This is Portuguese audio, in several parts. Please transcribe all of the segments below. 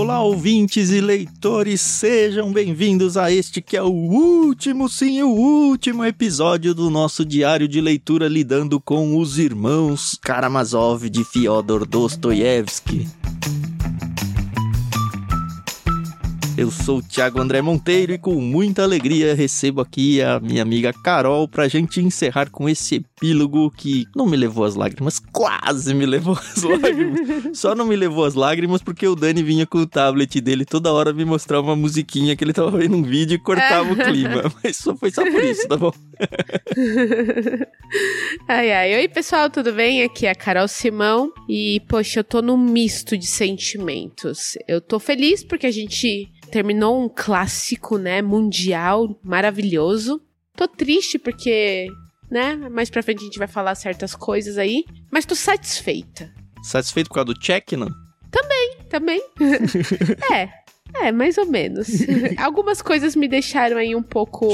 Olá, ouvintes e leitores, sejam bem-vindos a este que é o último, sim, o último episódio do nosso diário de leitura lidando com os irmãos Karamazov de Fyodor Dostoiévski. Eu sou o Thiago André Monteiro e com muita alegria recebo aqui a minha amiga Carol pra gente encerrar com esse epílogo que não me levou às lágrimas, quase me levou às lágrimas. Só não me levou às lágrimas porque o Dani vinha com o tablet dele toda hora me mostrar uma musiquinha que ele tava vendo um vídeo e cortava o clima. Mas só foi só por isso, tá bom? ai, ai. Oi, pessoal, tudo bem? Aqui é a Carol Simão e, poxa, eu tô num misto de sentimentos. Eu tô feliz porque a gente terminou um clássico, né, mundial maravilhoso. Tô triste porque, né, mais pra frente a gente vai falar certas coisas aí, mas tô satisfeita. Satisfeito por causa do check, não? Também, também. é, é, mais ou menos. Algumas coisas me deixaram aí um pouco.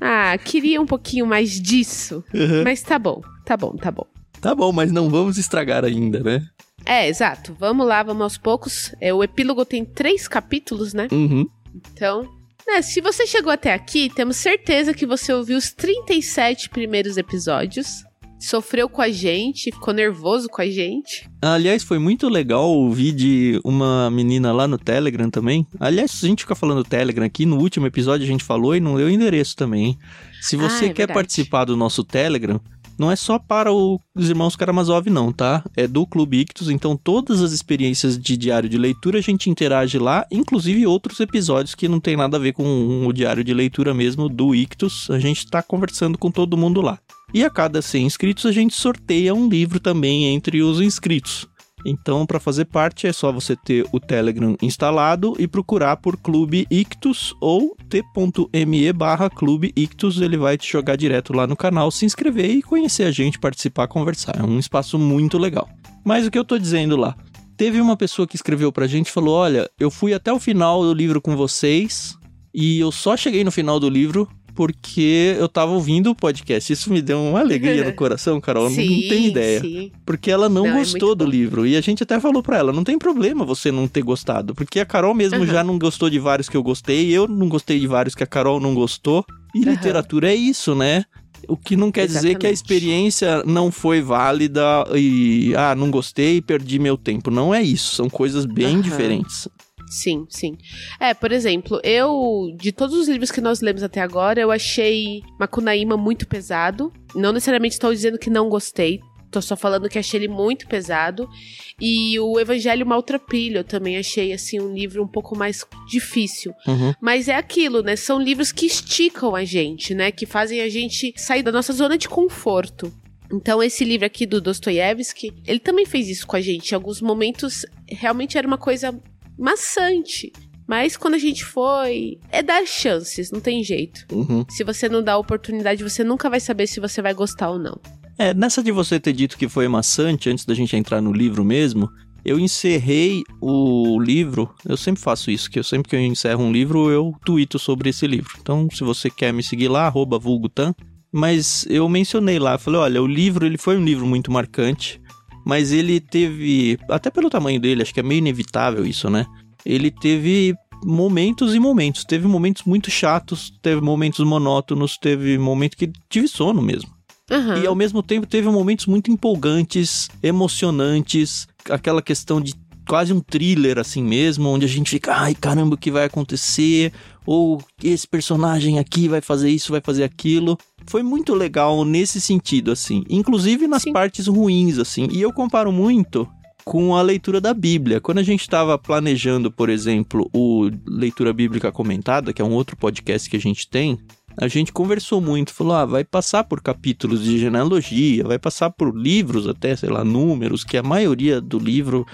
ah, queria um pouquinho mais disso. Uhum. Mas tá bom, tá bom, tá bom. Tá bom, mas não vamos estragar ainda, né? É, exato. Vamos lá, vamos aos poucos. É, o epílogo tem três capítulos, né? Uhum. Então, né, se você chegou até aqui, temos certeza que você ouviu os 37 primeiros episódios. Sofreu com a gente, ficou nervoso com a gente. Aliás, foi muito legal ouvir de uma menina lá no Telegram também. Aliás, a gente fica falando Telegram aqui, no último episódio a gente falou e não deu endereço também, hein? Se você ah, é quer verdade. participar do nosso Telegram, não é só para os irmãos Karamazov, não, tá? É do Clube Ictus, então todas as experiências de diário de leitura a gente interage lá, inclusive outros episódios que não tem nada a ver com o diário de leitura mesmo do Ictus, a gente está conversando com todo mundo lá. E a cada 100 inscritos a gente sorteia um livro também entre os inscritos. Então, para fazer parte, é só você ter o Telegram instalado e procurar por Clube Ictus ou t.me barra Clube Ictus. Ele vai te jogar direto lá no canal, se inscrever e conhecer a gente, participar, conversar. É um espaço muito legal. Mas o que eu tô dizendo lá? Teve uma pessoa que escreveu pra gente e falou: Olha, eu fui até o final do livro com vocês e eu só cheguei no final do livro porque eu tava ouvindo o podcast. Isso me deu uma alegria no coração, Carol. Sim, não, tem ideia. Sim. Porque ela não, não é gostou é do bom. livro. E a gente até falou pra ela: não tem problema você não ter gostado. Porque a Carol mesmo uhum. já não gostou de vários que eu gostei. Eu não gostei de vários que a Carol não gostou. E uhum. literatura é isso, né? O que não quer Exatamente. dizer que a experiência não foi válida e, ah, não gostei e perdi meu tempo. Não é isso. São coisas bem uhum. diferentes. Sim, sim. É, por exemplo, eu, de todos os livros que nós lemos até agora, eu achei Macunaíma muito pesado. Não necessariamente estou dizendo que não gostei, tô só falando que achei ele muito pesado. E o Evangelho Maltrapilho eu também achei, assim, um livro um pouco mais difícil. Uhum. Mas é aquilo, né? São livros que esticam a gente, né? Que fazem a gente sair da nossa zona de conforto. Então, esse livro aqui do Dostoiévski, ele também fez isso com a gente. Em alguns momentos, realmente era uma coisa maçante. Mas quando a gente foi, é dar chances, não tem jeito. Uhum. Se você não dá oportunidade, você nunca vai saber se você vai gostar ou não. É, nessa de você ter dito que foi maçante, antes da gente entrar no livro mesmo, eu encerrei o livro, eu sempre faço isso, que eu sempre que eu encerro um livro, eu tuito sobre esse livro. Então, se você quer me seguir lá, arroba vulgutan, mas eu mencionei lá, falei, olha, o livro, ele foi um livro muito marcante, mas ele teve, até pelo tamanho dele, acho que é meio inevitável isso, né? Ele teve momentos e momentos. Teve momentos muito chatos, teve momentos monótonos, teve momentos que tive sono mesmo. Uhum. E ao mesmo tempo teve momentos muito empolgantes, emocionantes, aquela questão de quase um thriller assim mesmo, onde a gente fica, ai caramba, o que vai acontecer? Ou esse personagem aqui vai fazer isso, vai fazer aquilo foi muito legal nesse sentido, assim. Inclusive nas Sim. partes ruins, assim. E eu comparo muito com a leitura da Bíblia. Quando a gente estava planejando, por exemplo, o Leitura Bíblica Comentada, que é um outro podcast que a gente tem, a gente conversou muito, falou: ah, vai passar por capítulos de genealogia, vai passar por livros, até, sei lá, números, que a maioria do livro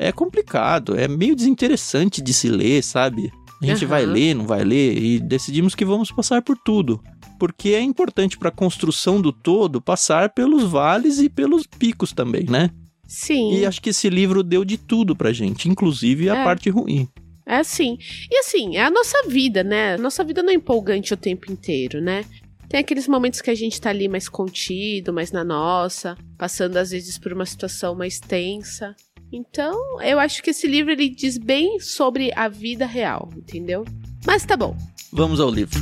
é complicado, é meio desinteressante de se ler, sabe? A gente uhum. vai ler, não vai ler, e decidimos que vamos passar por tudo porque é importante para a construção do todo passar pelos vales e pelos picos também, né? Sim. E acho que esse livro deu de tudo pra gente, inclusive a é. parte ruim. É assim. E assim, é a nossa vida, né? Nossa vida não é empolgante o tempo inteiro, né? Tem aqueles momentos que a gente tá ali mais contido, mais na nossa, passando às vezes por uma situação mais tensa. Então, eu acho que esse livro ele diz bem sobre a vida real, entendeu? Mas tá bom. Vamos ao livro.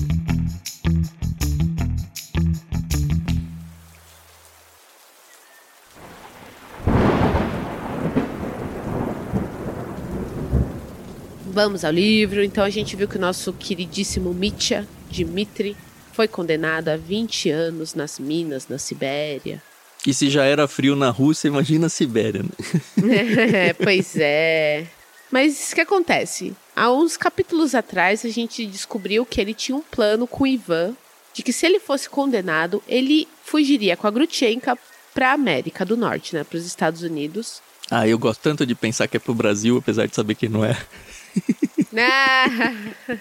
Vamos ao livro. Então a gente viu que o nosso queridíssimo Mitya, Dmitri, foi condenado a 20 anos nas minas na Sibéria. E se já era frio na Rússia, imagina a Sibéria, né? é, pois é. Mas o que acontece? Há uns capítulos atrás a gente descobriu que ele tinha um plano com o Ivan de que se ele fosse condenado, ele fugiria com a Grutchenka para a América do Norte, né, para os Estados Unidos. Ah, eu gosto tanto de pensar que é pro Brasil, apesar de saber que não é.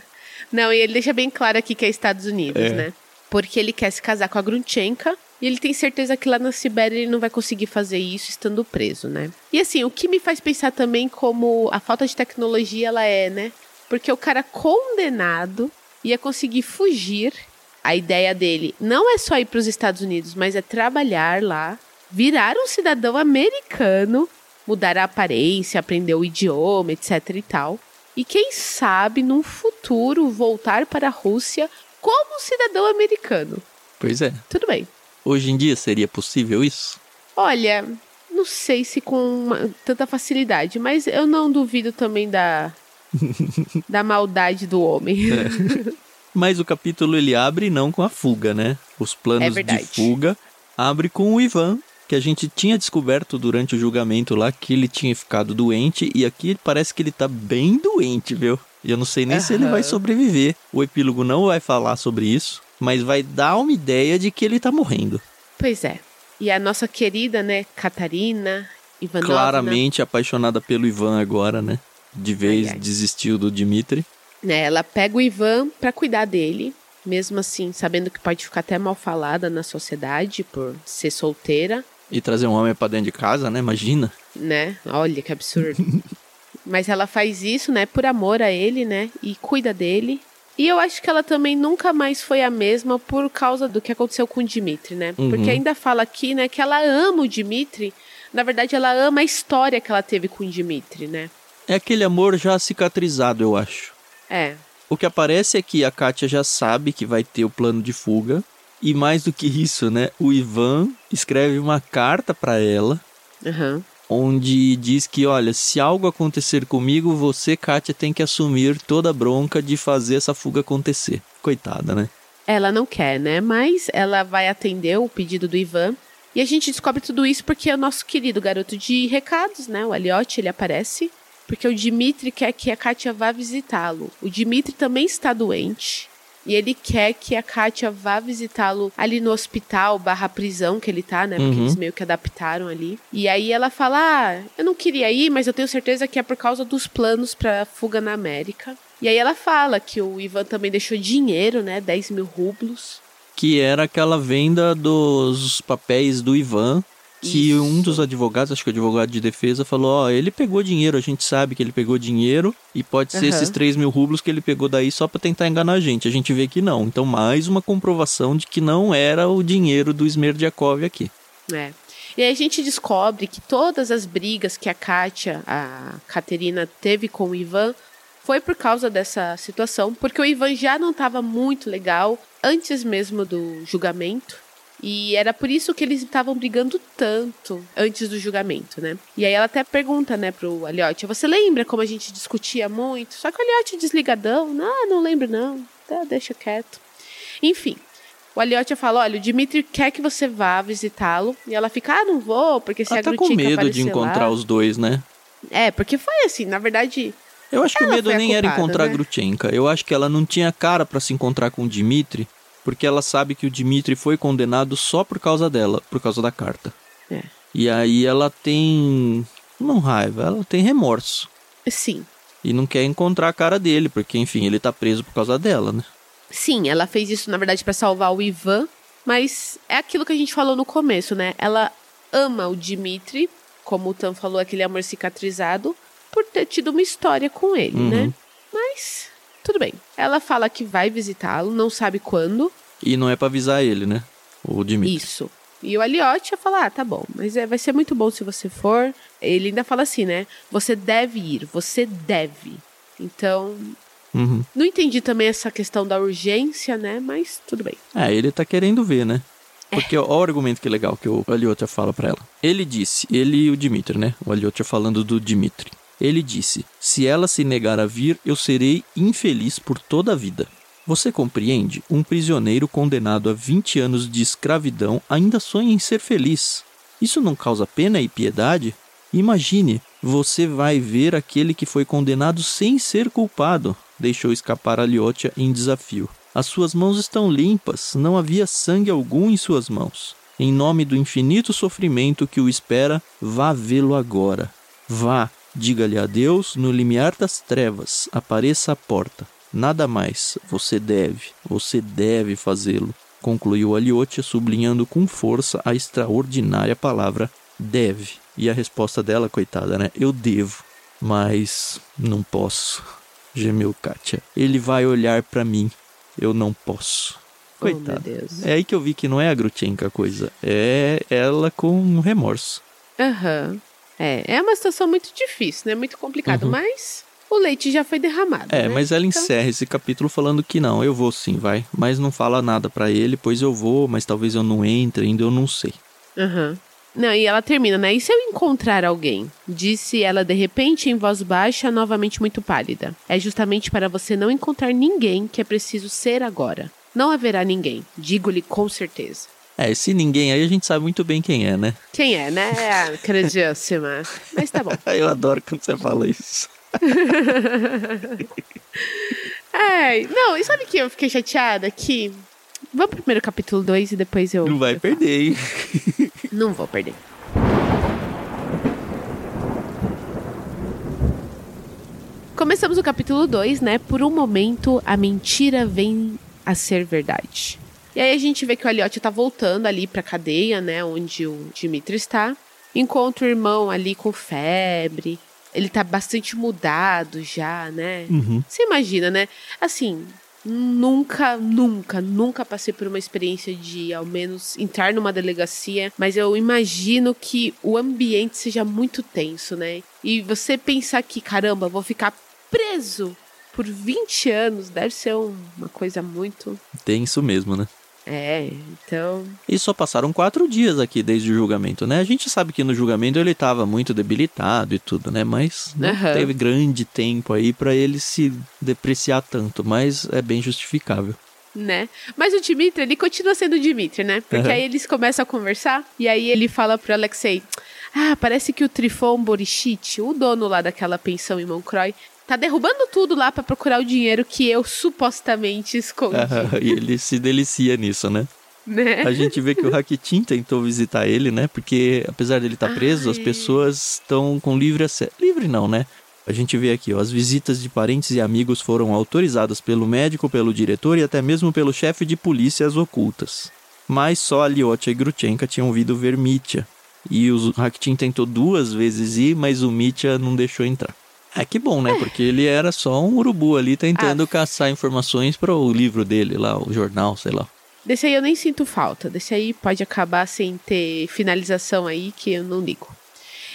não, e ele deixa bem claro aqui que é Estados Unidos, é. né? Porque ele quer se casar com a Grunchenka e ele tem certeza que lá na Sibéria ele não vai conseguir fazer isso estando preso, né? E assim, o que me faz pensar também como a falta de tecnologia ela é, né? Porque o cara condenado ia conseguir fugir. A ideia dele não é só ir para os Estados Unidos, mas é trabalhar lá, virar um cidadão americano, mudar a aparência, aprender o idioma, etc e tal e quem sabe num futuro voltar para a Rússia como cidadão americano. Pois é. Tudo bem. Hoje em dia seria possível isso? Olha, não sei se com uma, tanta facilidade, mas eu não duvido também da da maldade do homem. É. Mas o capítulo ele abre não com a fuga, né? Os planos é de fuga abre com o Ivan que a gente tinha descoberto durante o julgamento lá que ele tinha ficado doente e aqui parece que ele tá bem doente, viu? E eu não sei nem uhum. se ele vai sobreviver. O epílogo não vai falar sobre isso, mas vai dar uma ideia de que ele tá morrendo. Pois é. E a nossa querida, né, Catarina Ivanovna... Claramente apaixonada pelo Ivan agora, né? De vez ai, ai. desistiu do Dmitri. É, ela pega o Ivan para cuidar dele, mesmo assim, sabendo que pode ficar até mal falada na sociedade por ser solteira. E trazer um homem para dentro de casa, né? Imagina. Né? Olha que absurdo. Mas ela faz isso, né, por amor a ele, né? E cuida dele. E eu acho que ela também nunca mais foi a mesma por causa do que aconteceu com o Dimitri, né? Uhum. Porque ainda fala aqui, né, que ela ama o Dimitri. Na verdade, ela ama a história que ela teve com o Dimitri, né? É aquele amor já cicatrizado, eu acho. É. O que aparece é que a Kátia já sabe que vai ter o plano de fuga. E mais do que isso, né? O Ivan escreve uma carta para ela. Uhum. Onde diz que, olha, se algo acontecer comigo, você, Kátia, tem que assumir toda a bronca de fazer essa fuga acontecer. Coitada, né? Ela não quer, né? Mas ela vai atender o pedido do Ivan. E a gente descobre tudo isso porque o nosso querido garoto de recados, né? O Aliotti, ele aparece. Porque o Dimitri quer que a Kátia vá visitá-lo. O Dimitri também está doente. E ele quer que a Kátia vá visitá-lo ali no hospital barra prisão que ele tá, né? Porque uhum. eles meio que adaptaram ali. E aí ela fala: Ah, eu não queria ir, mas eu tenho certeza que é por causa dos planos pra fuga na América. E aí ela fala que o Ivan também deixou dinheiro, né? 10 mil rublos. Que era aquela venda dos papéis do Ivan que Isso. um dos advogados, acho que o advogado de defesa, falou: Ó, oh, ele pegou dinheiro, a gente sabe que ele pegou dinheiro, e pode ser uhum. esses 3 mil rublos que ele pegou daí só para tentar enganar a gente. A gente vê que não. Então, mais uma comprovação de que não era o dinheiro do Smerdiakov aqui. É. E aí a gente descobre que todas as brigas que a Kátia, a Caterina, teve com o Ivan foi por causa dessa situação, porque o Ivan já não estava muito legal antes mesmo do julgamento. E era por isso que eles estavam brigando tanto antes do julgamento, né? E aí ela até pergunta, né, pro Aliotti, você lembra como a gente discutia muito? Só que o Aliotti desligadão, não, não lembro não, tá, deixa quieto. Enfim, o Aliotti fala, olha, o Dimitri quer que você vá visitá-lo. E ela fica, ah, não vou, porque se ela a tá com medo de encontrar lá... os dois, né? É, porque foi assim, na verdade... Eu acho que o medo nem culpada, era encontrar né? a Grutchenka. Eu acho que ela não tinha cara para se encontrar com o Dimitri porque ela sabe que o Dimitri foi condenado só por causa dela, por causa da carta. É. E aí ela tem. Não raiva, ela tem remorso. Sim. E não quer encontrar a cara dele, porque, enfim, ele tá preso por causa dela, né? Sim, ela fez isso, na verdade, para salvar o Ivan, mas é aquilo que a gente falou no começo, né? Ela ama o Dimitri, como o Tam falou, aquele amor cicatrizado, por ter tido uma história com ele, uhum. né? Mas tudo bem. Ela fala que vai visitá-lo, não sabe quando. E não é para avisar ele, né? O Dimitri. Isso. E o Aliotti ia falar: ah, tá bom, mas é, vai ser muito bom se você for, Ele ainda fala assim, né? Você deve ir, você deve. Então, Uhum. não entendi também essa questão da urgência, né? Mas tudo bem. É, ele tá querendo ver, né? Porque ó, o argumento que legal que o Alyosha fala pra ela. Ele disse, ele e o Dimitri, né? O Alyosha falando do Dimitri. Ele disse: Se ela se negar a vir, eu serei infeliz por toda a vida. Você compreende? Um prisioneiro condenado a 20 anos de escravidão ainda sonha em ser feliz. Isso não causa pena e piedade? Imagine, você vai ver aquele que foi condenado sem ser culpado. Deixou escapar Alyosha em desafio. As suas mãos estão limpas, não havia sangue algum em suas mãos. Em nome do infinito sofrimento que o espera, vá vê-lo agora. Vá, diga-lhe adeus no limiar das trevas, apareça à porta. Nada mais, você deve, você deve fazê-lo, concluiu Alyosha sublinhando com força a extraordinária palavra deve. E a resposta dela, coitada, né? Eu devo, mas não posso. Gemeu Katia. Ele vai olhar pra mim. Eu não posso. Oh, Coitada. Deus. é aí que eu vi que não é a Grutchenka a coisa. É ela com remorso. Aham. É, é uma situação muito difícil, né? Muito complicado, Uhum. mas o leite já foi derramado. É, né? mas ela Então, encerra esse capítulo falando que não, eu vou sim, vai. Mas não fala nada pra ele, pois eu vou, mas talvez eu não entre, ainda eu não sei. Aham. Não, e ela termina, né? E se eu encontrar alguém? Disse ela de repente em voz baixa, novamente muito pálida. É justamente para você não encontrar ninguém que é preciso ser agora. Não haverá ninguém, digo-lhe com certeza. É, se ninguém aí a gente sabe muito bem quem é, né? Quem é, né? A queridíssima. Mas tá bom. Eu adoro quando você fala isso. Ai, não, e sabe que eu fiquei chateada? Que. Vamos primeiro capítulo 2 e depois eu. Não vai eu falo. perder, hein? Não vou perder. Começamos o capítulo 2, né? Por um momento, a mentira vem a ser verdade. E aí a gente vê que o Aliotti tá voltando ali pra cadeia, né? Onde o Dimitri está. Encontra o irmão ali com febre. Ele tá bastante mudado já, né? Uhum. Você imagina, né? Assim, nunca, nunca, nunca passei por uma experiência de, ao menos, entrar numa delegacia, mas eu imagino que o ambiente seja muito tenso, né? E você pensar que, caramba, vou ficar preso por 20 anos, deve ser um- uma coisa muito. Tem isso mesmo, né? É, então. E só passaram quatro dias aqui desde o julgamento, né? A gente sabe que no julgamento ele tava muito debilitado e tudo, né? Mas não Aham. teve grande tempo aí pra ele se depreciar tanto, mas é bem justificável. né? Mas o Dimitri, ele continua sendo o Dimitri, né? Porque Aham. aí eles começam a conversar e aí ele fala pro Alexei: Ah, parece que o Trifon Borichit, o dono lá daquela pensão em Moncroy, tá derrubando tudo lá pra procurar o dinheiro que eu supostamente escondi, e ele se delicia nisso, né? né? A gente vê que o Rakitin tentou visitar ele, né? Porque apesar dele estar preso, as Ai. pessoas estão com livre acesso. Livre não, né? A gente vê aqui, ó, as visitas de parentes e amigos foram autorizadas pelo médico, pelo diretor e até mesmo pelo chefe de polícias ocultas. Mas só Alyosha e Grutchenka tinham ouvido ver Mitya. E o Rakitin tentou duas vezes ir, mas o Mitya não deixou entrar. É que bom, né? Porque ele era só um urubu ali tentando Ah. caçar informações para o livro dele lá, o jornal, sei lá. Desse aí eu nem sinto falta. Desse aí pode acabar sem ter finalização aí, que eu não ligo.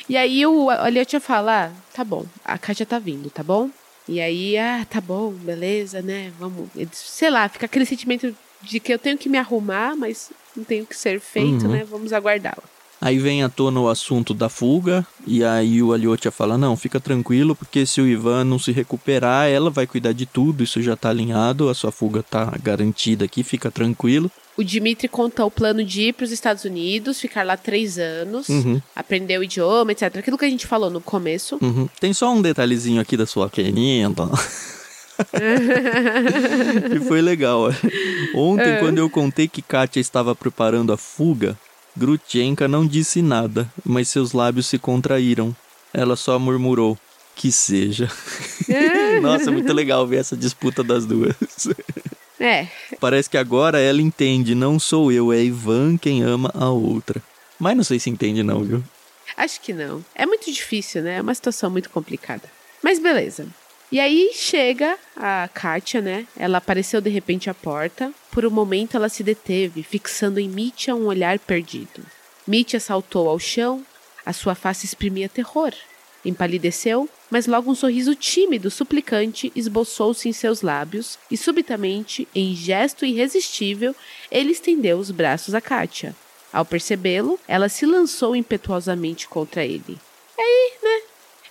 E aí o Aliotia fala, ah, tá bom, a Kátia tá vindo, tá bom? E aí, ah, tá bom, beleza, né? Vamos. Sei lá, fica aquele sentimento de que eu tenho que me arrumar, mas não tenho que ser feito, Uhum. né? Vamos aguardá-la. Aí vem à tona o assunto da fuga, e aí o Alyosha fala, não, fica tranquilo, porque se o Ivan não se recuperar, ela vai cuidar de tudo, isso já tá alinhado, a sua fuga tá garantida aqui, fica tranquilo. O Dimitri conta o plano de ir para os Estados Unidos, ficar lá três anos, Uhum. aprender o idioma, etc. Aquilo que a gente falou no começo. Uhum. Tem só um detalhezinho aqui da sua querida. que foi legal. Ontem, quando eu contei que Katia estava preparando a fuga, Grutchenka não disse nada, mas seus lábios se contraíram. Ela só murmurou, que seja. Nossa, muito legal ver essa disputa das duas. É, Parece que agora ela entende, não sou eu, é Ivan quem ama a outra. Mas não sei se entende não, viu? Acho que não. É muito difícil, né? É uma situação muito complicada. Mas beleza. E aí chega a Kátia, né? Ela apareceu de repente à porta. Por um momento ela se deteve, fixando em Mitya um olhar perdido. Mitya saltou ao chão, A sua face exprimia terror. Empalideceu, mas logo um sorriso tímido, suplicante, esboçou-se em seus lábios e, subitamente, em gesto irresistível, ele estendeu os braços a Kátia. Ao percebê-lo, ela se lançou impetuosamente contra ele. Aí, né?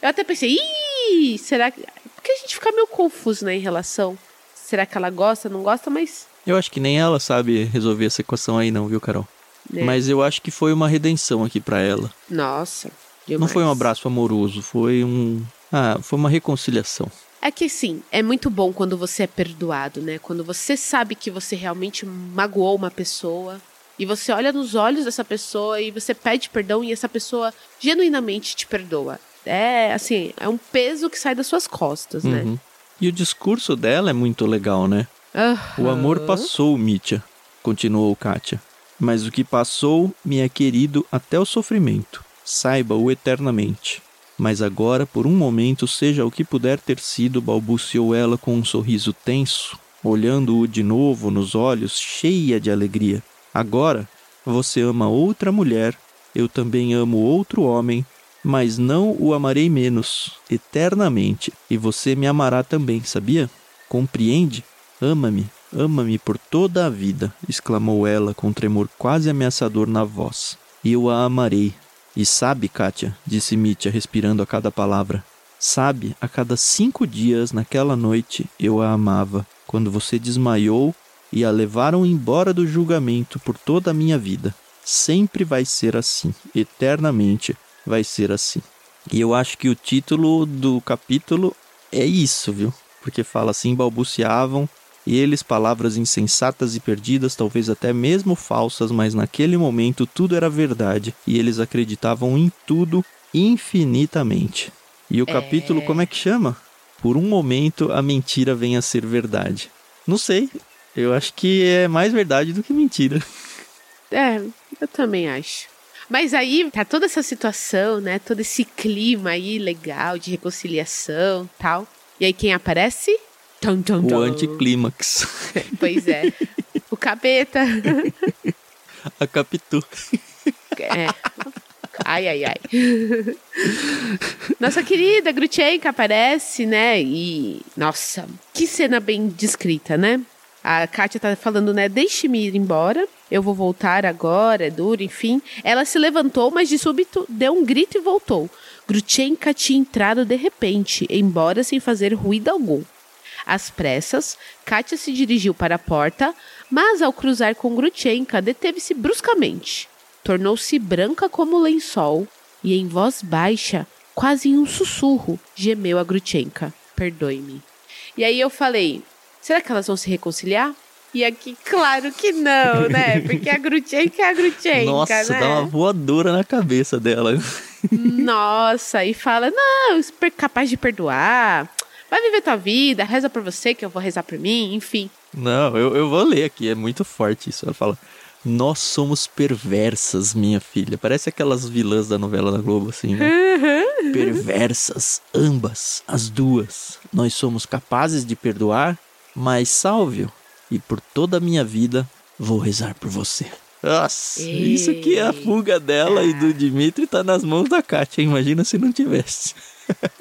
Eu até pensei, ih, será que. Porque a gente fica meio confuso, né, em relação. Será que ela gosta, não gosta, mas. Eu acho que nem ela sabe resolver essa equação aí, não, viu, Carol? É. Mas eu acho que foi uma redenção aqui para ela. Nossa. Demais. Não foi um abraço amoroso, foi um. Ah, foi uma reconciliação. É que sim, é muito bom quando você é perdoado, né? Quando você sabe que você realmente magoou uma pessoa e você olha nos olhos dessa pessoa e você pede perdão e essa pessoa genuinamente te perdoa. É assim, é um peso que sai das suas costas, né? uhum. E o discurso dela é muito legal, né? Uhum. O amor passou, Mitya, continuou Kátia. Mas o que passou me é querido até o sofrimento saiba-o eternamente. Mas agora, por um momento, seja o que puder ter sido, balbuciou ela com um sorriso tenso, olhando-o de novo nos olhos, cheia de alegria. Agora, você ama outra mulher, eu também amo outro homem, mas não o amarei menos, eternamente, e você me amará também, sabia? Compreende? Ama-me, ama-me por toda a vida, exclamou ela com tremor quase ameaçador na voz. Eu a amarei, e sabe, Kátia, disse Mitya, respirando a cada palavra, sabe, a cada cinco dias naquela noite eu a amava, quando você desmaiou e a levaram embora do julgamento por toda a minha vida. Sempre vai ser assim, eternamente vai ser assim. E eu acho que o título do capítulo é isso, viu? Porque fala assim: balbuciavam e eles palavras insensatas e perdidas, talvez até mesmo falsas, mas naquele momento tudo era verdade e eles acreditavam em tudo infinitamente. E o é... capítulo, como é que chama? Por um momento a mentira vem a ser verdade. Não sei, eu acho que é mais verdade do que mentira. É, eu também acho. Mas aí tá toda essa situação, né? Todo esse clima aí legal de reconciliação tal. E aí quem aparece? Tum, tum, tum. O anticlímax. pois é. O capeta. A Capitu. É. Ai, ai, ai. Nossa querida Grutchenka aparece, né? E. Nossa, que cena bem descrita, né? A Kátia tá falando, né? Deixe-me ir embora. Eu vou voltar agora, é duro, enfim. Ela se levantou, mas de súbito deu um grito e voltou. Grutchenka tinha entrado de repente, embora sem fazer ruído algum. Às pressas, Katia se dirigiu para a porta, mas ao cruzar com Grutchenka, deteve-se bruscamente. Tornou-se branca como lençol e, em voz baixa, quase em um sussurro, gemeu a Grutchenka: Perdoe-me. E aí eu falei: será que elas vão se reconciliar? E aqui, claro que não, né? Porque a Grutchenka é a Grutchenka, Nossa, né? dá uma voadora na cabeça dela. Nossa, e fala, não, super capaz de perdoar vai viver tua vida, reza por você que eu vou rezar por mim, enfim. Não, eu, eu vou ler aqui, é muito forte isso. Ela fala: Nós somos perversas, minha filha. Parece aquelas vilãs da novela da Globo, assim, né? Uhum. Perversas, ambas, as duas. Nós somos capazes de perdoar, mas salve-o. E por toda a minha vida vou rezar por você. Nossa, Eita. isso que é a fuga dela e do Dimitri tá nas mãos da Kátia. Imagina se não tivesse.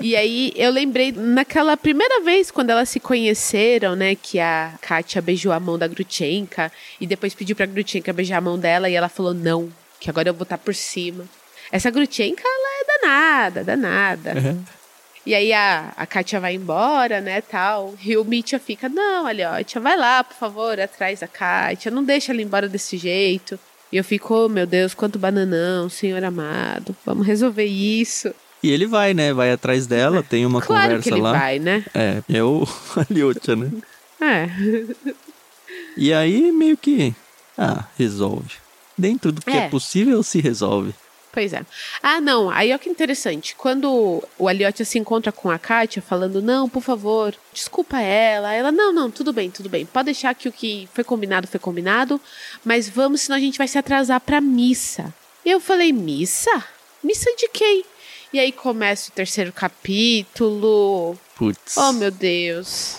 E aí eu lembrei naquela primeira vez quando elas se conheceram, né, que a Kátia beijou a mão da Grutchenka e depois pediu pra Grutchenka beijar a mão dela e ela falou não, que agora eu vou estar por cima. Essa Grutchenka, ela é danada, danada. Uhum. E aí a, a Kátia vai embora, né, tal. E o Mitya fica, não, Aliotia, vai lá, por favor, atrás da Kátia, não deixa ela embora desse jeito. E eu fico, oh, meu Deus, quanto bananão, senhor amado, vamos resolver isso. E ele vai, né? Vai atrás dela, tem uma claro conversa que ele lá. vai, né? É, é o Aliotia, né? É. E aí meio que. Ah, resolve. Dentro do que é, é possível, se resolve. Pois é. Ah, não. Aí olha que interessante. Quando o Aliotia se encontra com a Kátia, falando, não, por favor, desculpa ela. Ela, não, não, tudo bem, tudo bem. Pode deixar que o que foi combinado foi combinado, mas vamos, senão a gente vai se atrasar pra missa. E eu falei, missa? Missa de quem? E aí começa o terceiro capítulo. Putz. Oh, meu Deus.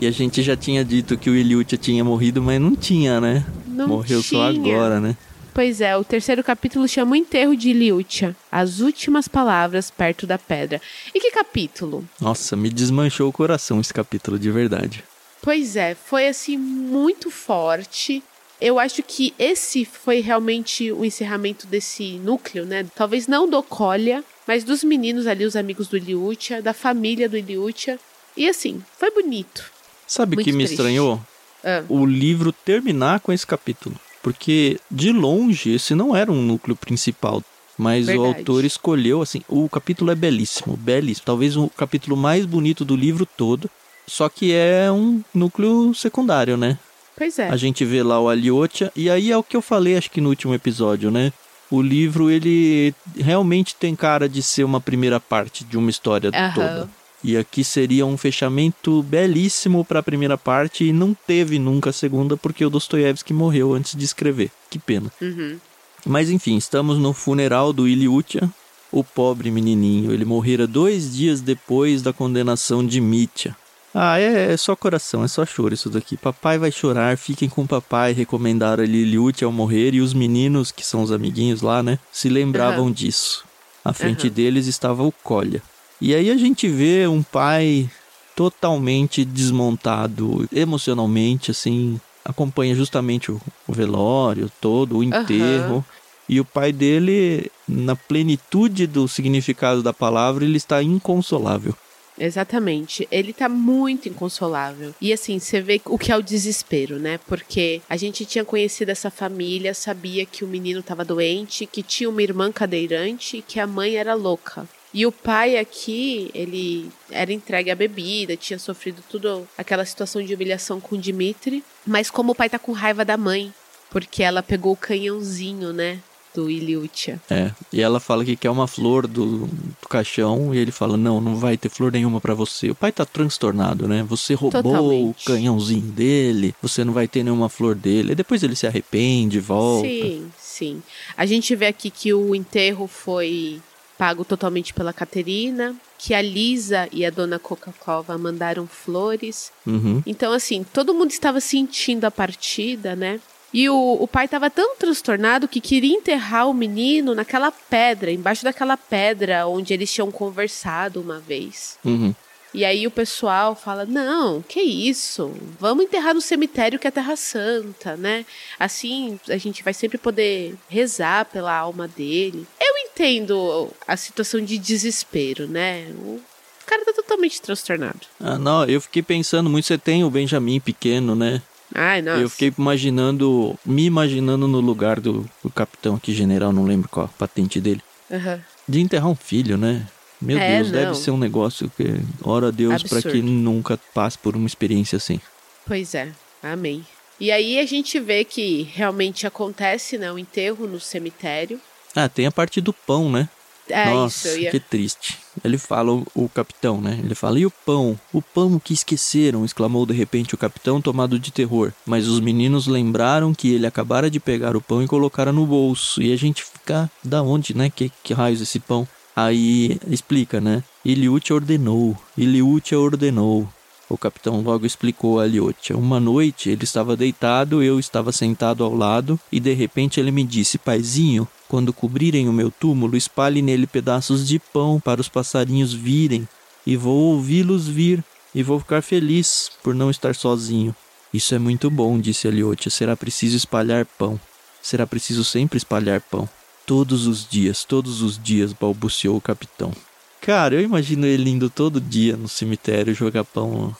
E a gente já tinha dito que o Iliutia tinha morrido, mas não tinha, né? Não Morreu tinha. só agora, né? Pois é, o terceiro capítulo chama o enterro de Iliútia, as últimas palavras perto da pedra. E que capítulo? Nossa, me desmanchou o coração esse capítulo, de verdade. Pois é, foi assim muito forte. Eu acho que esse foi realmente o encerramento desse núcleo, né? Talvez não do Colha, mas dos meninos ali, os amigos do Iliútia, da família do Iliútia. E assim, foi bonito. Sabe o que me triste. estranhou? Ah. O livro terminar com esse capítulo. Porque, de longe, esse não era um núcleo principal. Mas o Verdade. autor escolheu, assim, o capítulo é belíssimo, belíssimo. Talvez o capítulo mais bonito do livro todo. Só que é um núcleo secundário, né? Pois é. A gente vê lá o Aliotia, e aí é o que eu falei, acho que no último episódio, né? O livro, ele realmente tem cara de ser uma primeira parte de uma história Aham. toda. E aqui seria um fechamento belíssimo para a primeira parte e não teve nunca a segunda porque o Dostoiévski morreu antes de escrever. Que pena. Uhum. Mas enfim, estamos no funeral do Iliutia, o pobre menininho. Ele morrera dois dias depois da condenação de Mitya. Ah, é, é só coração, é só choro isso daqui. Papai vai chorar, fiquem com o papai, recomendaram ali Iliutia ao morrer. E os meninos, que são os amiguinhos lá, né, se lembravam disso. À frente Aham. deles estava o Kolya. E aí a gente vê um pai totalmente desmontado emocionalmente, assim, acompanha justamente o, o velório todo, o enterro. E o pai dele, na plenitude do significado da palavra, ele está inconsolável. Exatamente. Ele tá muito inconsolável. E assim, você vê o que é o desespero, né? Porque a gente tinha conhecido essa família, sabia que o menino tava doente, que tinha uma irmã cadeirante e que a mãe era louca. E o pai aqui, ele era entregue à bebida, tinha sofrido tudo aquela situação de humilhação com o Dimitri. Mas como o pai tá com raiva da mãe, porque ela pegou o canhãozinho, né? Do Iliutia. É, e ela fala que quer uma flor do, do caixão, e ele fala: Não, não vai ter flor nenhuma pra você. O pai tá transtornado, né? Você roubou Totalmente. o canhãozinho dele, você não vai ter nenhuma flor dele. E depois ele se arrepende, volta. Sim, sim. A gente vê aqui que o enterro foi pago totalmente pela Caterina, que a Lisa e a dona Coca-Cola mandaram flores. Uhum. Então, assim, todo mundo estava sentindo a partida, né? E o, o pai estava tão transtornado que queria enterrar o menino naquela pedra, embaixo daquela pedra onde eles tinham conversado uma vez. Uhum. E aí o pessoal fala: não, que isso? Vamos enterrar no cemitério que é Terra Santa, né? Assim a gente vai sempre poder rezar pela alma dele. Eu entendo a situação de desespero, né? O cara tá totalmente transtornado. Ah, não, eu fiquei pensando muito. Você tem o Benjamin pequeno, né? Ai, nossa. Eu fiquei imaginando, me imaginando no lugar do, do capitão aqui, general, não lembro qual a patente dele, Aham. de enterrar um filho, né? Meu É, Deus, deve não. ser um negócio que, ora a Deus, Absurdo. que nunca passe por uma experiência assim. Pois é, amém. E aí a gente vê que realmente acontece, né? O enterro no cemitério. Ah, tem a parte do pão, né? É Nossa, isso, ia... que triste. Ele fala, o, o capitão, né? Ele fala, e o pão? O pão que esqueceram, exclamou de repente o capitão, tomado de terror. Mas os meninos lembraram que ele acabara de pegar o pão e colocara no bolso. E a gente fica, da onde, né? Que, que raios esse pão? Aí explica, né? Iliútia ordenou, Iliútia ordenou. O capitão logo explicou a Liotia. Uma noite ele estava deitado, eu estava sentado ao lado, e de repente ele me disse: Paizinho, quando cobrirem o meu túmulo, espalhe nele pedaços de pão para os passarinhos virem, e vou ouvi-los vir, e vou ficar feliz por não estar sozinho. Isso é muito bom, disse a Liotia. Será preciso espalhar pão. Será preciso sempre espalhar pão. Todos os dias, todos os dias, balbuciou o capitão. Cara, eu imagino ele indo todo dia no cemitério jogar pão.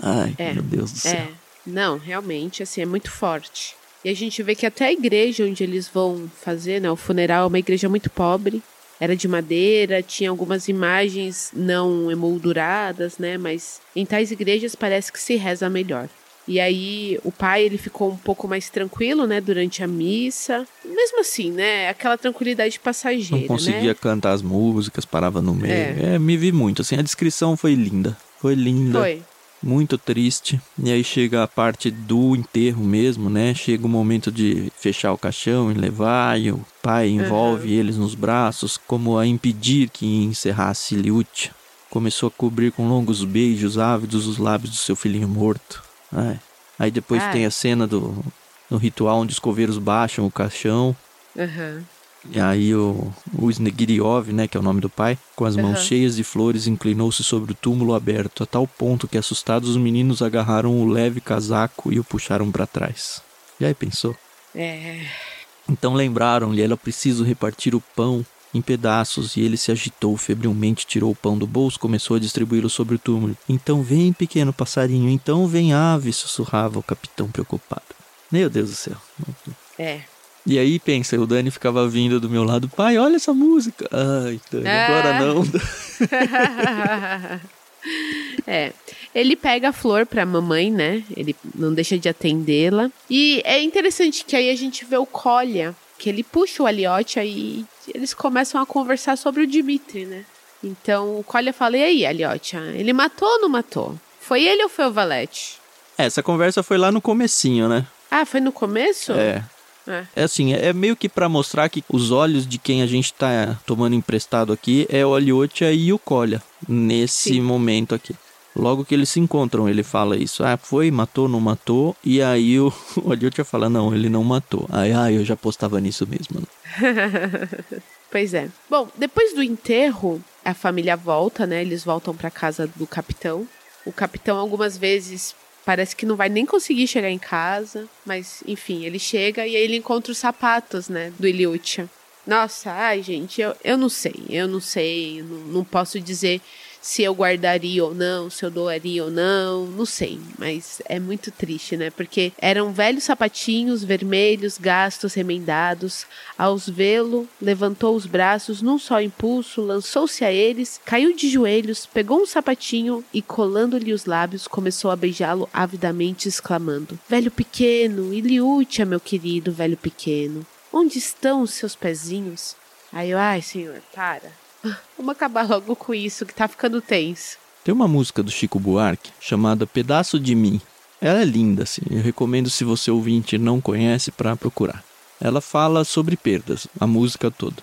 Ai, É, meu Deus do céu. É, não, realmente, assim, é muito forte. E a gente vê que até a igreja onde eles vão fazer, né, o funeral, é uma igreja muito pobre. Era de madeira, tinha algumas imagens não emolduradas, né, mas em tais igrejas parece que se reza melhor. E aí o pai ele ficou um pouco mais tranquilo, né, durante a missa. Mesmo assim, né, aquela tranquilidade passageira, Não conseguia né? cantar as músicas, parava no meio. É. É. me vi muito. Assim, a descrição foi linda. Foi linda. Foi. Muito triste. E aí chega a parte do enterro mesmo, né? Chega o momento de fechar o caixão e levar, e o pai envolve eles nos braços, como a impedir que encerrasse Liútia. Começou a cobrir com longos beijos ávidos os lábios do seu filhinho morto. Ai. Aí depois Ai. tem a cena do no ritual onde os coveiros baixam o caixão. Uhum. E aí o, o Snegiriov, né, que é o nome do pai, com as mãos uhum. cheias de flores, inclinou-se sobre o túmulo aberto, a tal ponto que, assustados, os meninos agarraram o leve casaco e o puxaram para trás. E aí pensou? É. Então lembraram-lhe, ela preciso repartir o pão em pedaços, e ele se agitou febrilmente, tirou o pão do bolso, começou a distribuí-lo sobre o túmulo. Então vem, pequeno passarinho, então vem, ave, sussurrava o capitão preocupado. Meu Deus do céu. É. E aí, pensa, o Dani ficava vindo do meu lado, pai, olha essa música. Ai, Dani, é. agora não. é. Ele pega a flor pra mamãe, né? Ele não deixa de atendê-la. E é interessante que aí a gente vê o Colha, que ele puxa o Aliotia e eles começam a conversar sobre o Dimitri, né? Então o Colha fala: E aí, Aliotia, ele matou ou não matou? Foi ele ou foi o Valete? É, essa conversa foi lá no comecinho, né? Ah, foi no começo? É. É. é assim, é, meio que para mostrar que os olhos de quem a gente tá tomando emprestado aqui é o Aliotia e o Colha, nesse Sim. momento aqui. Logo que eles se encontram, ele fala isso. Ah, foi, matou, não matou. E aí o, o fala, não, ele não matou. Aí, ah, eu já apostava nisso mesmo. pois é. Bom, depois do enterro, a família volta, né? Eles voltam para casa do capitão. O capitão algumas vezes parece que não vai nem conseguir chegar em casa, mas enfim, ele chega e aí ele encontra os sapatos, né, do Iliutia. Nossa, ai gente, eu, eu não sei, eu não sei, não, não posso dizer se eu guardaria ou não, se eu doaria ou não, não sei, mas é muito triste, né? Porque eram velhos sapatinhos vermelhos, gastos, remendados. Ao vê-lo, levantou os braços num só impulso, lançou-se a eles, caiu de joelhos, pegou um sapatinho e, colando-lhe os lábios, começou a beijá-lo avidamente, exclamando: Velho pequeno, Iliútia, meu querido velho pequeno, onde estão os seus pezinhos? Aí eu, ai, senhor, para. Vamos acabar logo com isso, que tá ficando tenso. Tem uma música do Chico Buarque chamada Pedaço de Mim. Ela é linda, assim. Eu recomendo se você ouvinte não conhece para procurar. Ela fala sobre perdas, a música toda.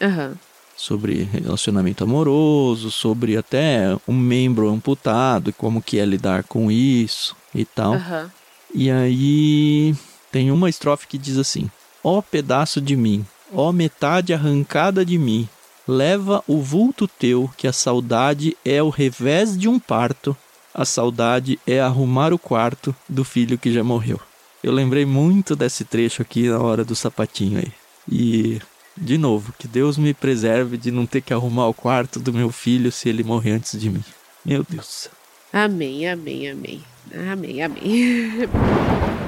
Uhum. Sobre relacionamento amoroso, sobre até um membro amputado e como que é lidar com isso e tal. Uhum. E aí tem uma estrofe que diz assim: Ó oh, pedaço de mim, ó oh, metade arrancada de mim, Leva o vulto teu, que a saudade é o revés de um parto, a saudade é arrumar o quarto do filho que já morreu. Eu lembrei muito desse trecho aqui na hora do sapatinho aí. E, de novo, que Deus me preserve de não ter que arrumar o quarto do meu filho se ele morrer antes de mim. Meu Deus. Amém, amém, amém. Amém, amém.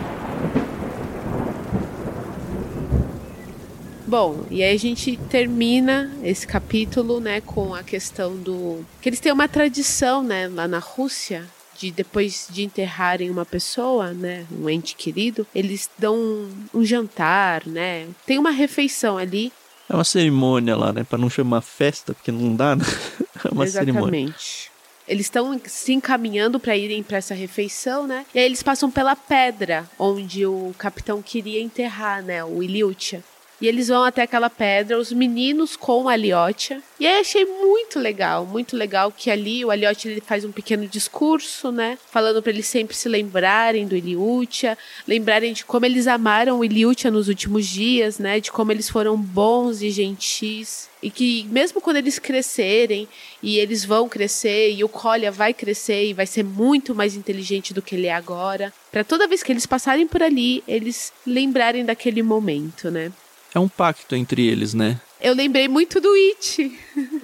Bom, e aí a gente termina esse capítulo, né, com a questão do que eles têm uma tradição, né, lá na Rússia, de depois de enterrarem uma pessoa, né, um ente querido, eles dão um, um jantar, né? Tem uma refeição ali. É uma cerimônia lá, né, para não chamar festa, porque não dá, né? É uma Exatamente. cerimônia. Eles estão se encaminhando para irem para essa refeição, né? E aí eles passam pela pedra onde o capitão queria enterrar, né, o Iliutia. E eles vão até aquela pedra, os meninos com a Aliotia. E aí achei muito legal, muito legal que ali o Aliotia ele faz um pequeno discurso, né? Falando para eles sempre se lembrarem do Iliutia, lembrarem de como eles amaram o Iliutia nos últimos dias, né? De como eles foram bons e gentis. E que mesmo quando eles crescerem, e eles vão crescer, e o Colha vai crescer e vai ser muito mais inteligente do que ele é agora, para toda vez que eles passarem por ali, eles lembrarem daquele momento, né? É um pacto entre eles, né? Eu lembrei muito do It.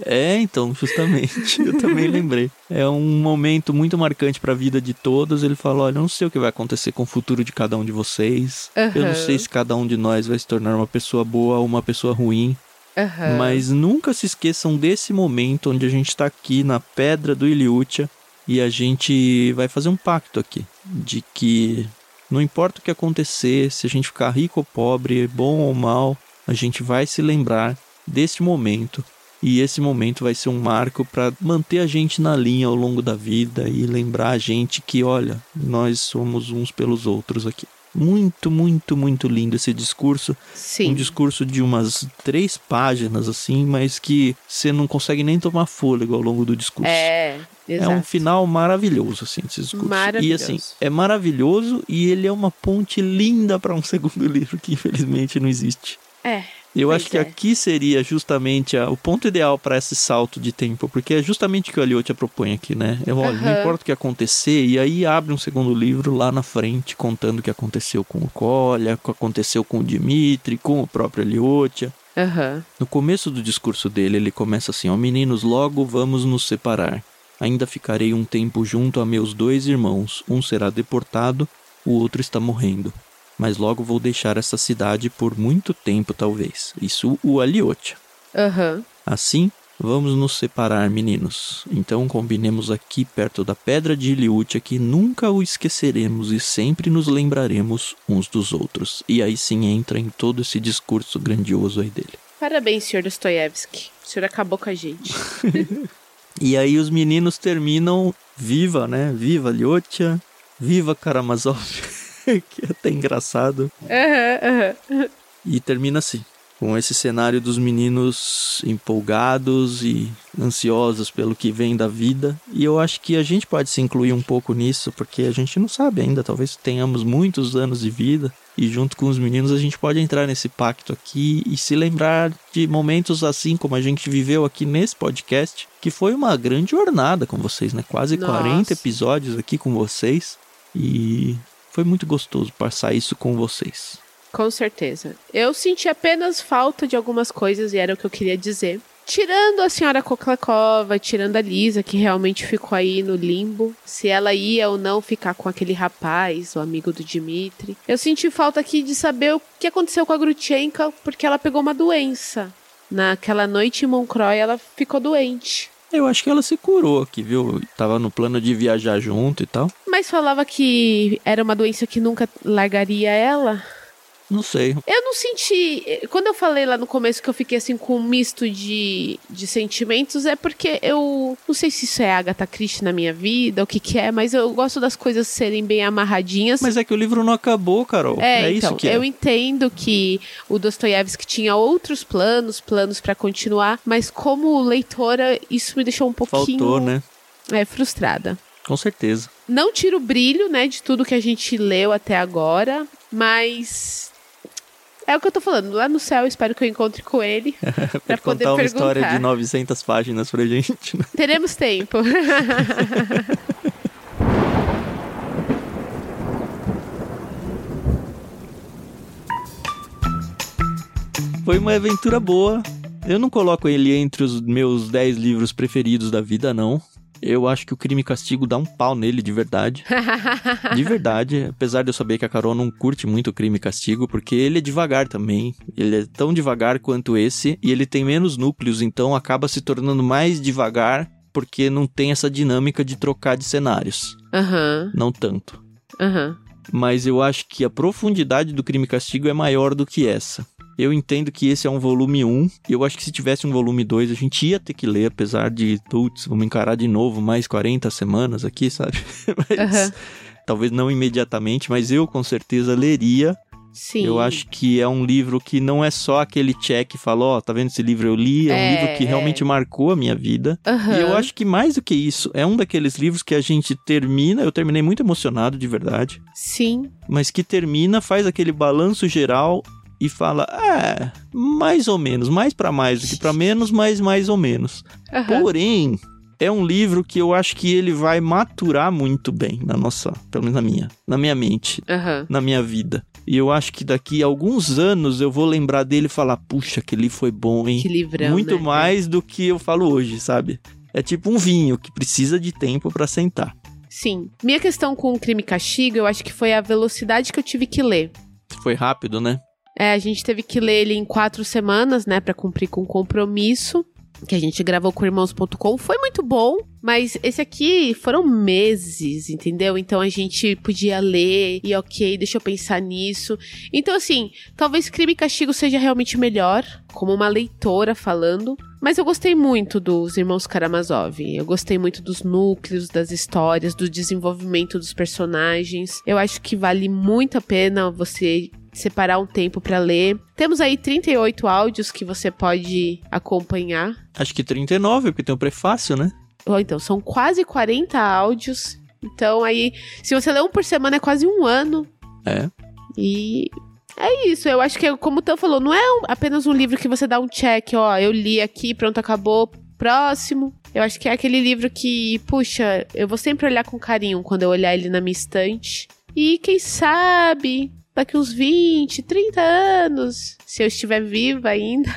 É, então, justamente. Eu também lembrei. É um momento muito marcante para a vida de todos. Ele fala: Olha, eu não sei o que vai acontecer com o futuro de cada um de vocês. Uhum. Eu não sei se cada um de nós vai se tornar uma pessoa boa ou uma pessoa ruim. Uhum. Mas nunca se esqueçam desse momento onde a gente está aqui na pedra do Iliútia e a gente vai fazer um pacto aqui de que não importa o que acontecer, se a gente ficar rico ou pobre, bom ou mal, a gente vai se lembrar deste momento e esse momento vai ser um marco para manter a gente na linha ao longo da vida e lembrar a gente que, olha, nós somos uns pelos outros aqui. Muito, muito, muito lindo esse discurso. Sim. Um discurso de umas três páginas, assim, mas que você não consegue nem tomar fôlego ao longo do discurso. É, Exato. É um final maravilhoso, assim, esse discurso. E assim, é maravilhoso e ele é uma ponte linda para um segundo livro que infelizmente não existe. É. Eu acho que é. aqui seria justamente a, o ponto ideal para esse salto de tempo, porque é justamente o que o Eliotia propõe aqui, né? Eu, olha, uhum. não importa o que acontecer, e aí abre um segundo livro lá na frente, contando o que aconteceu com o Kolya, o que aconteceu com o Dimitri, com o próprio Eliotia. Uhum. No começo do discurso dele, ele começa assim: Ó, meninos, logo vamos nos separar. Ainda ficarei um tempo junto a meus dois irmãos. Um será deportado, o outro está morrendo. Mas logo vou deixar essa cidade por muito tempo, talvez. Isso o Aliotia. Uhum. Assim, vamos nos separar, meninos. Então combinemos aqui perto da pedra de Iliútia que nunca o esqueceremos e sempre nos lembraremos uns dos outros. E aí sim entra em todo esse discurso grandioso aí dele. Parabéns, senhor Dostoiévski. O senhor acabou com a gente. e aí os meninos terminam viva, né? Viva Lyotia, viva Karamazov. que é até engraçado. Uhum, uhum. E termina assim com esse cenário dos meninos empolgados e ansiosos pelo que vem da vida. E eu acho que a gente pode se incluir um pouco nisso, porque a gente não sabe ainda, talvez tenhamos muitos anos de vida. E junto com os meninos a gente pode entrar nesse pacto aqui e se lembrar de momentos assim como a gente viveu aqui nesse podcast, que foi uma grande jornada com vocês, né? Quase Nossa. 40 episódios aqui com vocês. E foi muito gostoso passar isso com vocês. Com certeza. Eu senti apenas falta de algumas coisas e era o que eu queria dizer. Tirando a senhora Koklakova, tirando a Lisa, que realmente ficou aí no limbo, se ela ia ou não ficar com aquele rapaz, o amigo do Dmitri. Eu senti falta aqui de saber o que aconteceu com a Grutchenka, porque ela pegou uma doença. Naquela noite em Moncroy, ela ficou doente. Eu acho que ela se curou aqui, viu? Tava no plano de viajar junto e tal. Mas falava que era uma doença que nunca largaria ela. Não sei. Eu não senti. Quando eu falei lá no começo que eu fiquei assim com um misto de, de sentimentos, é porque eu. Não sei se isso é Agatha Christie na minha vida, o que que é, mas eu gosto das coisas serem bem amarradinhas. Mas é que o livro não acabou, Carol. É, é então, isso que é. Eu entendo que o Dostoiévski tinha outros planos, planos para continuar, mas como leitora, isso me deixou um pouquinho. Faltou, né? É, frustrada. Com certeza. Não tira o brilho, né, de tudo que a gente leu até agora, mas é o que eu tô falando. Lá no céu, espero que eu encontre com ele. pra poder contar uma perguntar. história de 900 páginas pra gente. Né? Teremos tempo. Foi uma aventura boa. Eu não coloco ele entre os meus 10 livros preferidos da vida, não. Eu acho que o crime e castigo dá um pau nele de verdade. de verdade. Apesar de eu saber que a Carol não curte muito o crime e castigo, porque ele é devagar também. Ele é tão devagar quanto esse, e ele tem menos núcleos, então acaba se tornando mais devagar, porque não tem essa dinâmica de trocar de cenários. Aham. Uhum. Não tanto. Aham. Uhum. Mas eu acho que a profundidade do crime e castigo é maior do que essa. Eu entendo que esse é um volume 1. E eu acho que se tivesse um volume 2, a gente ia ter que ler, apesar de, putz, vamos encarar de novo mais 40 semanas aqui, sabe? mas, uhum. Talvez não imediatamente, mas eu com certeza leria. Sim. Eu acho que é um livro que não é só aquele check que falou, ó, oh, tá vendo esse livro eu li, é, é um livro que realmente marcou a minha vida. Uhum. E eu acho que mais do que isso, é um daqueles livros que a gente termina, eu terminei muito emocionado de verdade. Sim. Mas que termina, faz aquele balanço geral e fala, é, mais ou menos, mais para mais do que para menos, mas mais ou menos. Uhum. Porém, é um livro que eu acho que ele vai maturar muito bem na nossa, pelo menos na minha, na minha mente, uhum. na minha vida. E eu acho que daqui a alguns anos eu vou lembrar dele e falar, puxa, aquele foi bom, hein? Que livrão, Muito né? mais do que eu falo hoje, sabe? É tipo um vinho que precisa de tempo para sentar. Sim. Minha questão com o crime e castigo, eu acho que foi a velocidade que eu tive que ler. Foi rápido, né? É, a gente teve que ler ele em quatro semanas, né, para cumprir com o compromisso que a gente gravou com irmãos.com. Foi muito bom, mas esse aqui foram meses, entendeu? Então a gente podia ler e ok, deixa eu pensar nisso. Então, assim, talvez Crime e Castigo seja realmente melhor, como uma leitora falando. Mas eu gostei muito dos Irmãos Karamazov. Eu gostei muito dos núcleos, das histórias, do desenvolvimento dos personagens. Eu acho que vale muito a pena você separar um tempo para ler. Temos aí 38 áudios que você pode acompanhar. Acho que 39, porque tem o prefácio, né? Ou então, são quase 40 áudios. Então, aí, se você lê um por semana, é quase um ano. É. E é isso, eu acho que, como o Tão falou, não é apenas um livro que você dá um check, ó, eu li aqui, pronto, acabou, próximo. Eu acho que é aquele livro que, puxa, eu vou sempre olhar com carinho quando eu olhar ele na minha estante. E quem sabe, daqui uns 20, 30 anos, se eu estiver viva ainda.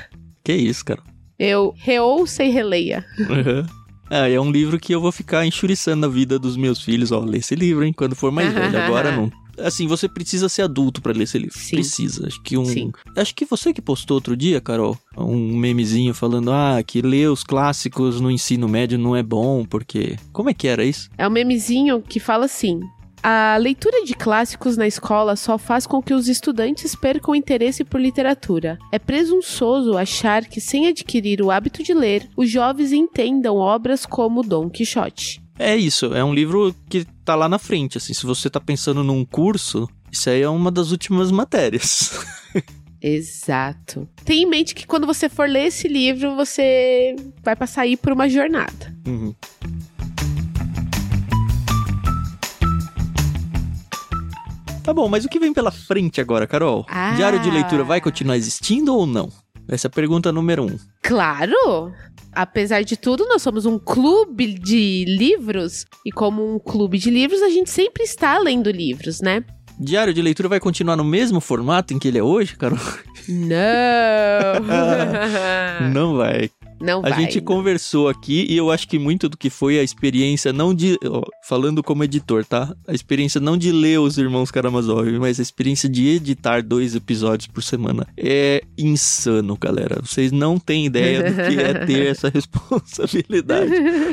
Que isso, cara. Eu reouça e releia. Uhum. É, é um livro que eu vou ficar enxuriçando a vida dos meus filhos. Ó, lê esse livro, hein? Quando for mais velho. Agora não. Assim, você precisa ser adulto para ler esse livro. Sim. Precisa. Acho que um. Sim. Acho que você que postou outro dia, Carol, um memezinho falando: ah, que ler os clássicos no ensino médio não é bom, porque. Como é que era isso? É um memezinho que fala assim: a leitura de clássicos na escola só faz com que os estudantes percam interesse por literatura. É presunçoso achar que, sem adquirir o hábito de ler, os jovens entendam obras como Dom Quixote. É isso, é um livro que tá lá na frente, assim, se você tá pensando num curso, isso aí é uma das últimas matérias. Exato. Tenha em mente que quando você for ler esse livro, você vai passar aí por uma jornada. Uhum. Tá bom, mas o que vem pela frente agora, Carol? Ah. Diário de leitura vai continuar existindo ou não? Essa é a pergunta número um. Claro! Apesar de tudo, nós somos um clube de livros. E como um clube de livros, a gente sempre está lendo livros, né? Diário de leitura vai continuar no mesmo formato em que ele é hoje, Carol? Não! não vai. Não a vai, gente não. conversou aqui e eu acho que muito do que foi a experiência não de, ó, falando como editor, tá? A experiência não de ler os Irmãos Karamazov, mas a experiência de editar dois episódios por semana é insano, galera. Vocês não têm ideia do que é ter essa responsabilidade.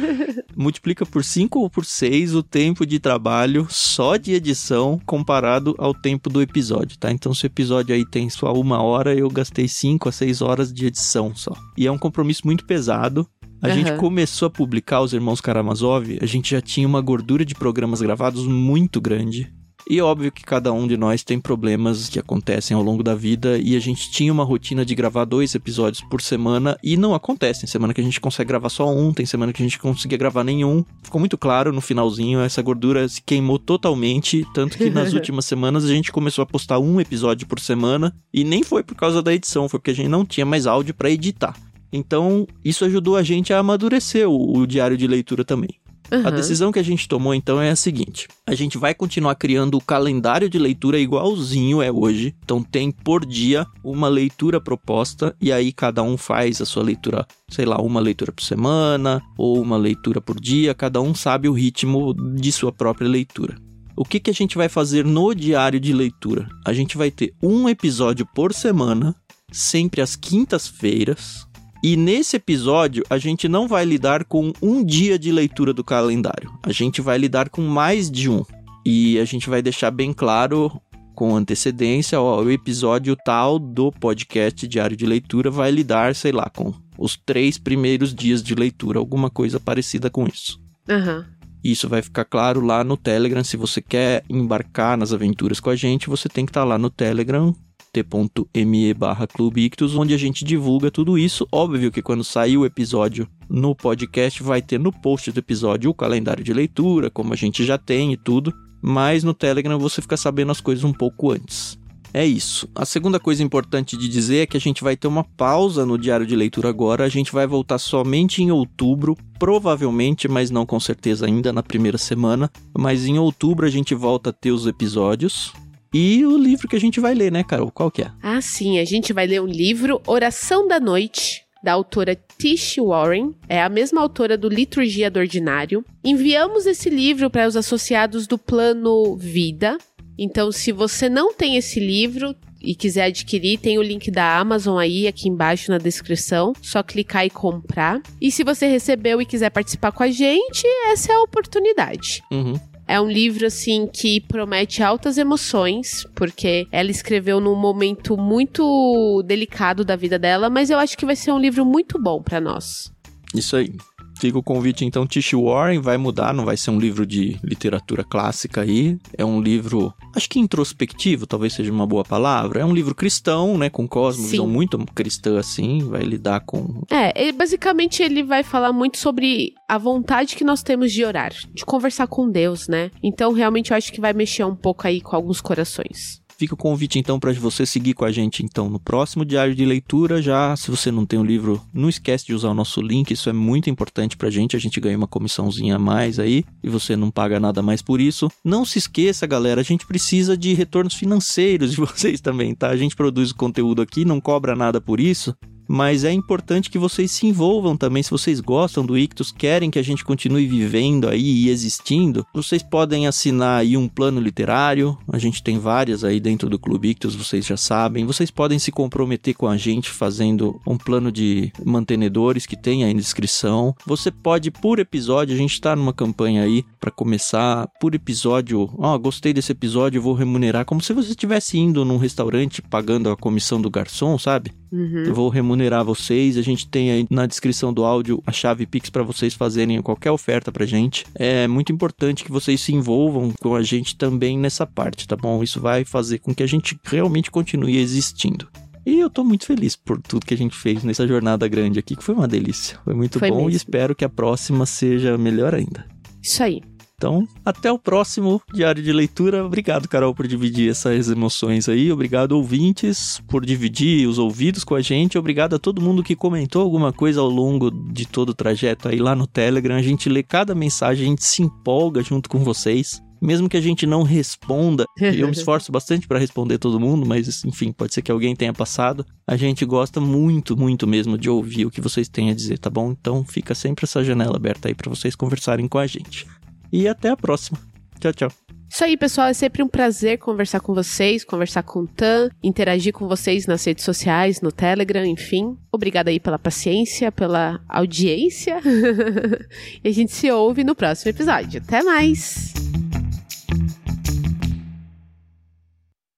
Multiplica por 5 ou por 6 o tempo de trabalho só de edição comparado ao tempo do episódio, tá? Então se o episódio aí tem só uma hora, eu gastei 5 a 6 horas de edição só. E é um compromisso muito muito pesado. A uhum. gente começou a publicar os Irmãos Karamazov, a gente já tinha uma gordura de programas gravados muito grande. E óbvio que cada um de nós tem problemas que acontecem ao longo da vida e a gente tinha uma rotina de gravar dois episódios por semana e não acontece. Tem semana que a gente consegue gravar só um, tem semana que a gente conseguia gravar nenhum. Ficou muito claro no finalzinho, essa gordura se queimou totalmente, tanto que nas últimas semanas a gente começou a postar um episódio por semana e nem foi por causa da edição, foi porque a gente não tinha mais áudio para editar. Então, isso ajudou a gente a amadurecer o, o diário de leitura também. Uhum. A decisão que a gente tomou então é a seguinte: a gente vai continuar criando o calendário de leitura igualzinho é hoje. Então tem por dia uma leitura proposta e aí cada um faz a sua leitura, sei lá, uma leitura por semana ou uma leitura por dia, cada um sabe o ritmo de sua própria leitura. O que, que a gente vai fazer no diário de leitura? A gente vai ter um episódio por semana, sempre às quintas-feiras, e nesse episódio, a gente não vai lidar com um dia de leitura do calendário. A gente vai lidar com mais de um. E a gente vai deixar bem claro com antecedência, ó, o episódio tal do podcast Diário de Leitura vai lidar, sei lá, com os três primeiros dias de leitura, alguma coisa parecida com isso. Uhum. Isso vai ficar claro lá no Telegram. Se você quer embarcar nas aventuras com a gente, você tem que estar tá lá no Telegram, t.me barra Clube Ictus, onde a gente divulga tudo isso. Óbvio que quando sair o episódio no podcast, vai ter no post do episódio o calendário de leitura, como a gente já tem e tudo. Mas no Telegram você fica sabendo as coisas um pouco antes. É isso. A segunda coisa importante de dizer é que a gente vai ter uma pausa no diário de leitura agora. A gente vai voltar somente em outubro, provavelmente, mas não com certeza ainda na primeira semana. Mas em outubro a gente volta a ter os episódios. E o livro que a gente vai ler, né, Carol? Qual que é? Ah, sim. A gente vai ler o livro Oração da Noite, da autora Tish Warren, é a mesma autora do Liturgia do Ordinário. Enviamos esse livro para os associados do Plano Vida. Então, se você não tem esse livro e quiser adquirir, tem o link da Amazon aí aqui embaixo na descrição. Só clicar e comprar. E se você recebeu e quiser participar com a gente, essa é a oportunidade. Uhum. É um livro, assim, que promete altas emoções, porque ela escreveu num momento muito delicado da vida dela, mas eu acho que vai ser um livro muito bom para nós. Isso aí. Fica o convite, então, Tish Warren vai mudar, não vai ser um livro de literatura clássica aí. É um livro, acho que introspectivo, talvez seja uma boa palavra. É um livro cristão, né? Com cosmovisão muito cristã, assim. Vai lidar com. É, basicamente ele vai falar muito sobre a vontade que nós temos de orar, de conversar com Deus, né? Então, realmente, eu acho que vai mexer um pouco aí com alguns corações. Fica o convite então para você seguir com a gente então no próximo diário de leitura. Já se você não tem o livro, não esquece de usar o nosso link, isso é muito importante pra gente. A gente ganha uma comissãozinha a mais aí e você não paga nada mais por isso. Não se esqueça, galera, a gente precisa de retornos financeiros de vocês também, tá? A gente produz o conteúdo aqui, não cobra nada por isso mas é importante que vocês se envolvam também. Se vocês gostam do Ictus, querem que a gente continue vivendo aí e existindo, vocês podem assinar aí um plano literário. A gente tem várias aí dentro do Clube Ictus, vocês já sabem. Vocês podem se comprometer com a gente fazendo um plano de mantenedores que tem aí na descrição. Você pode, por episódio, a gente está numa campanha aí para começar por episódio. Ó, oh, gostei desse episódio, vou remunerar como se você estivesse indo num restaurante pagando a comissão do garçom, sabe? Uhum. Eu vou remunerar vocês. A gente tem aí na descrição do áudio a chave Pix para vocês fazerem qualquer oferta pra gente. É muito importante que vocês se envolvam com a gente também nessa parte, tá bom? Isso vai fazer com que a gente realmente continue existindo. E eu tô muito feliz por tudo que a gente fez nessa jornada grande aqui, que foi uma delícia. Foi muito foi bom mesmo. e espero que a próxima seja melhor ainda. Isso aí. Então, até o próximo diário de leitura. Obrigado, Carol, por dividir essas emoções aí. Obrigado, ouvintes, por dividir os ouvidos com a gente. Obrigado a todo mundo que comentou alguma coisa ao longo de todo o trajeto aí lá no Telegram. A gente lê cada mensagem, a gente se empolga junto com vocês mesmo que a gente não responda, eu me esforço bastante para responder todo mundo, mas enfim, pode ser que alguém tenha passado. A gente gosta muito, muito mesmo de ouvir o que vocês têm a dizer, tá bom? Então fica sempre essa janela aberta aí para vocês conversarem com a gente e até a próxima. Tchau, tchau. Isso aí, pessoal. É sempre um prazer conversar com vocês, conversar com o Tan, interagir com vocês nas redes sociais, no Telegram, enfim. Obrigada aí pela paciência, pela audiência. e a gente se ouve no próximo episódio. Até mais!